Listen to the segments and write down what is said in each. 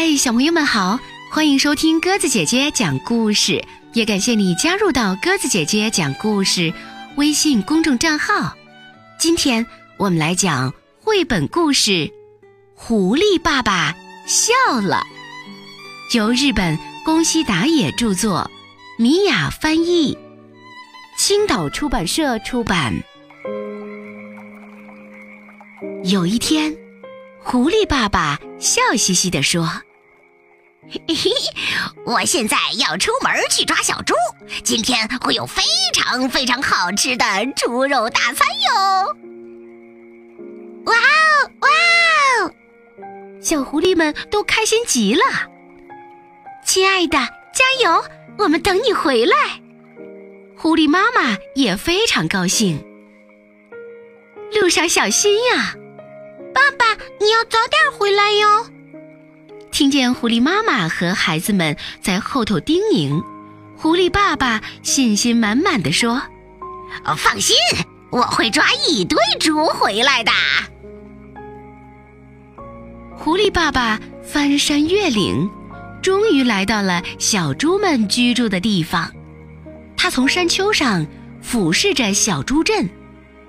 嗨，小朋友们好，欢迎收听鸽子姐姐讲故事，也感谢你加入到鸽子姐姐讲故事微信公众账号。今天我们来讲绘本故事《狐狸爸爸笑了》，由日本宫西达也著作，米雅翻译，青岛出版社出版。有一天。狐狸爸爸笑嘻嘻地说：“，我现在要出门去抓小猪，今天会有非常非常好吃的猪肉大餐哟！”哇哦哇哦，小狐狸们都开心极了。亲爱的，加油！我们等你回来。狐狸妈妈也非常高兴。路上小心呀！爸爸，你要早点回来哟！听见狐狸妈妈和孩子们在后头叮咛，狐狸爸爸信心满满的说：“放心，我会抓一堆猪回来的。”狐狸爸爸翻山越岭，终于来到了小猪们居住的地方。他从山丘上俯视着小猪镇，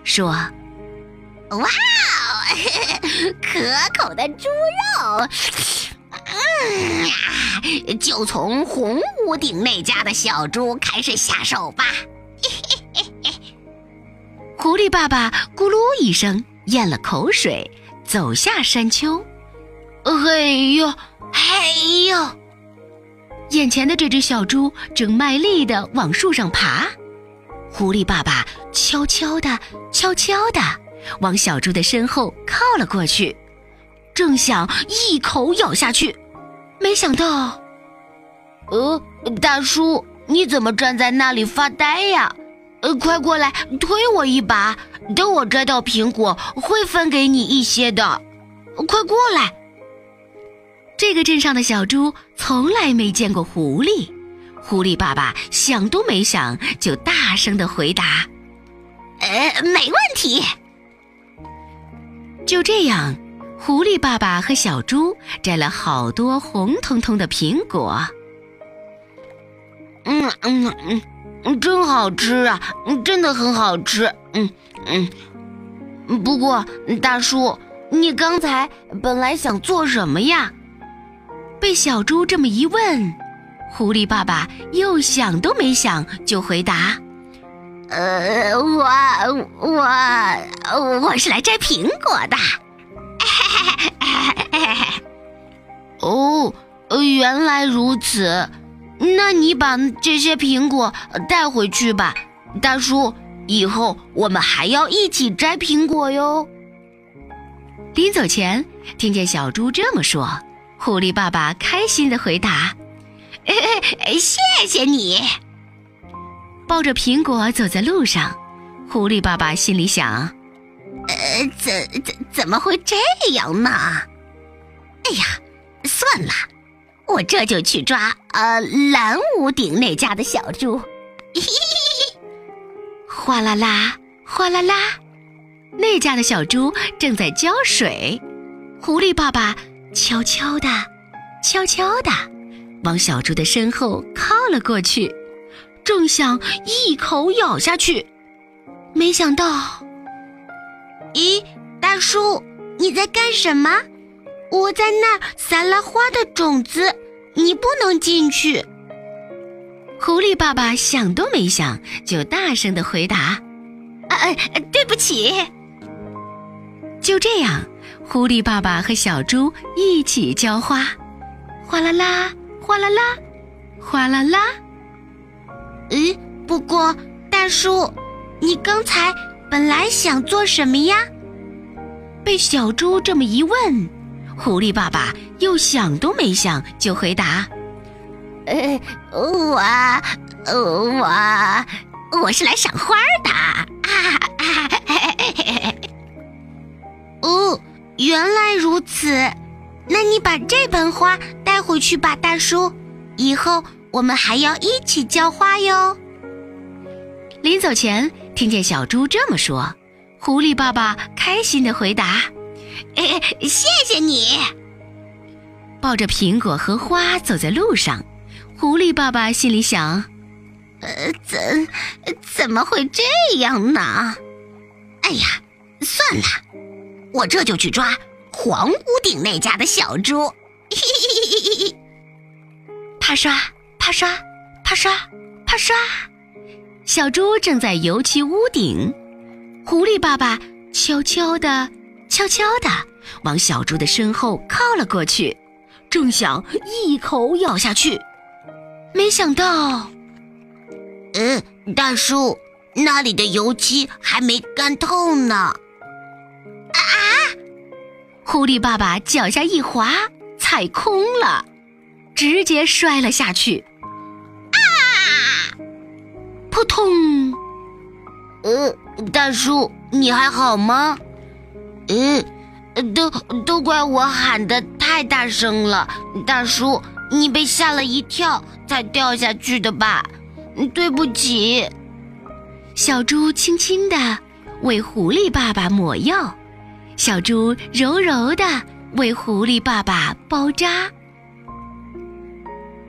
说：“哇哦！” 可口的猪肉，嗯，就从红屋顶那家的小猪开始下手吧。狐狸爸爸咕噜一声咽了口水，走下山丘。嘿呦，嘿呦！眼前的这只小猪正卖力地往树上爬，狐狸爸爸悄悄地、悄悄地。往小猪的身后靠了过去，正想一口咬下去，没想到，呃，大叔，你怎么站在那里发呆呀？呃，快过来推我一把，等我摘到苹果会分给你一些的。快过来！这个镇上的小猪从来没见过狐狸，狐狸爸爸想都没想就大声的回答：“呃，没问题。”就这样，狐狸爸爸和小猪摘了好多红彤彤的苹果。嗯嗯嗯，真好吃啊！真的很好吃。嗯嗯。不过，大叔，你刚才本来想做什么呀？被小猪这么一问，狐狸爸爸又想都没想就回答。呃，我我我是来摘苹果的。哦，原来如此，那你把这些苹果带回去吧，大叔。以后我们还要一起摘苹果哟。临走前，听见小猪这么说，狐狸爸爸开心的回答：“谢谢你。”抱着苹果走在路上，狐狸爸爸心里想：“呃，怎怎怎么会这样呢？哎呀，算了，我这就去抓呃蓝屋顶那家的小猪。”哗啦啦，哗啦啦，那家的小猪正在浇水，狐狸爸爸悄悄的、悄悄的往小猪的身后靠了过去。正想一口咬下去，没想到，咦，大叔，你在干什么？我在那儿撒了花的种子，你不能进去。狐狸爸爸想都没想，就大声的回答：“啊，对不起。”就这样，狐狸爸爸和小猪一起浇花，哗啦啦，哗啦啦，哗啦啦。咦，不过大叔，你刚才本来想做什么呀？被小猪这么一问，狐狸爸爸又想都没想就回答：“呃，我，我，我是来赏花的啊。”哦，原来如此，那你把这盆花带回去吧，大叔，以后。我们还要一起浇花哟。临走前，听见小猪这么说，狐狸爸爸开心的回答：“谢谢你。”抱着苹果和花走在路上。狐狸爸爸心里想：“呃，怎怎么会这样呢？哎呀，算了，我这就去抓黄屋顶那家的小猪。”嘿嘿嘿嘿嘿，啪刷啪刷啪刷啪刷，小猪正在油漆屋顶。狐狸爸爸悄悄地、悄悄地往小猪的身后靠了过去，正想一口咬下去。没想到，嗯，大叔，那里的油漆还没干透呢。啊！狐狸爸爸脚下一滑，踩空了，直接摔了下去。啊！扑通！呃，大叔，你还好吗？嗯，都都怪我喊的太大声了，大叔。你被吓了一跳才掉下去的吧？对不起。小猪轻轻的为狐狸爸爸抹药，小猪柔柔的为狐狸爸爸包扎。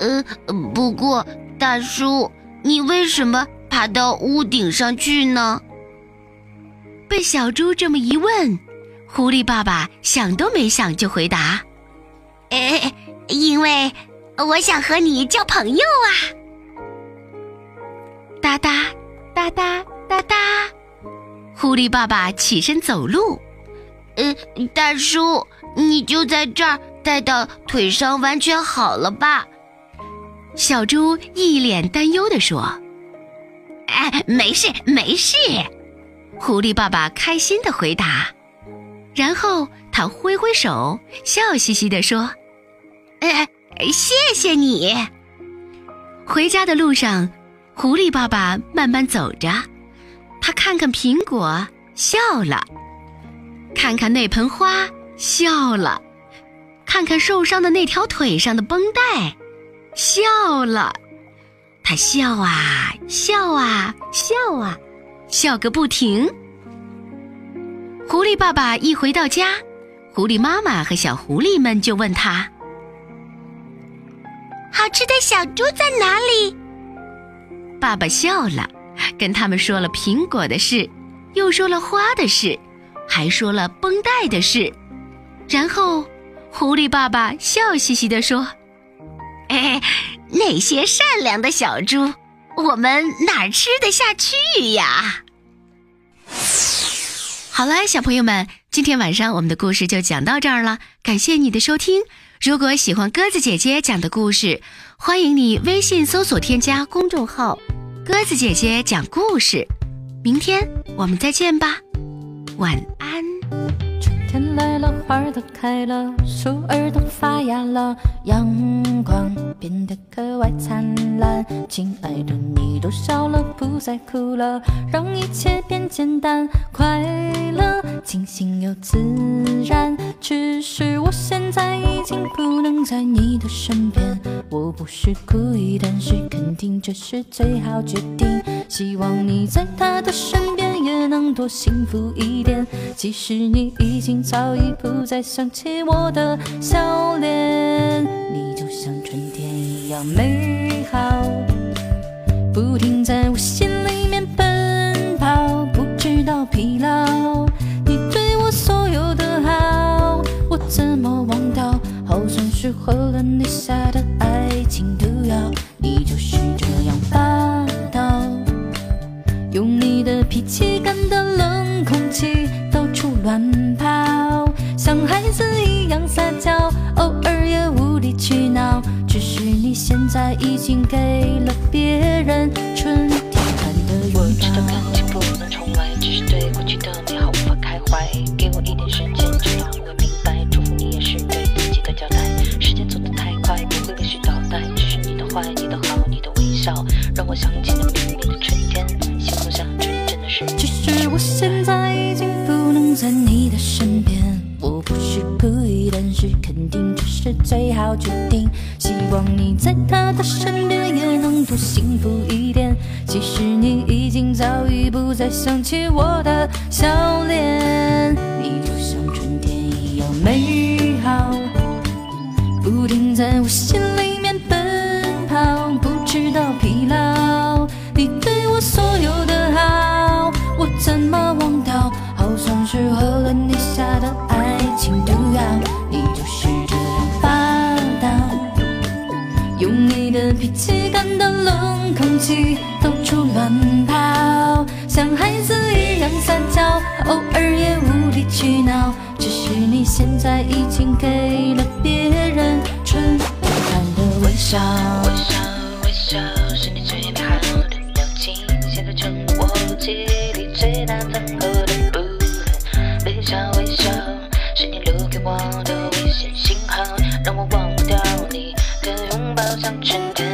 呃，不过大叔，你为什么爬到屋顶上去呢？被小猪这么一问，狐狸爸爸想都没想就回答：“哎，因为。”我想和你交朋友啊！哒哒哒哒哒哒，狐狸爸爸起身走路。呃，大叔，你就在这儿待到腿伤完全好了吧？小猪一脸担忧地说：“哎，没事没事。”狐狸爸爸开心的回答，然后他挥挥手，笑嘻嘻地说：“哎。”谢谢你。回家的路上，狐狸爸爸慢慢走着，他看看苹果，笑了；看看那盆花，笑了；看看受伤的那条腿上的绷带，笑了。他笑啊笑啊笑啊，笑个不停。狐狸爸爸一回到家，狐狸妈妈和小狐狸们就问他。好吃的小猪在哪里？爸爸笑了，跟他们说了苹果的事，又说了花的事，还说了绷带的事。然后，狐狸爸爸笑嘻嘻地说：“哎，那些善良的小猪，我们哪儿吃得下去呀？”好了，小朋友们，今天晚上我们的故事就讲到这儿了，感谢你的收听。如果喜欢鸽子姐姐讲的故事，欢迎你微信搜索添加公众号“鸽子姐姐讲故事”。明天我们再见吧，晚安。天来了，花都开了，树儿都发芽了，阳光变得格外灿烂。亲爱的，你。都笑了，不再哭了，让一切变简单，快乐、清新又自然。只是我现在已经不能在你。的身边，我不是故意，但是肯定这是最好决定。希望你。在他的身边也能多幸福一点，其实你已经早已不再想起我的笑脸。你就像春天一样美好，不停在我心是肯定这是最好决定。希望你在他的身边也能多幸福一点。其实你已经早已不再想起我的笑脸，你就像春天一样美好。不停在我心里面奔跑，不知道疲劳。你对我所有的好，我怎么忘掉？好像是喝了你下的爱情毒药，脾气干的冷空气到处乱跑，像孩子一样撒娇，偶尔也无理取闹。只是你现在已经给了别人纯真的微笑，微笑微笑是你最美好的表情，现在成了我记忆里最难分割的部分。微笑微笑是你留给我的危险信号，让我忘不掉你的拥抱像春天。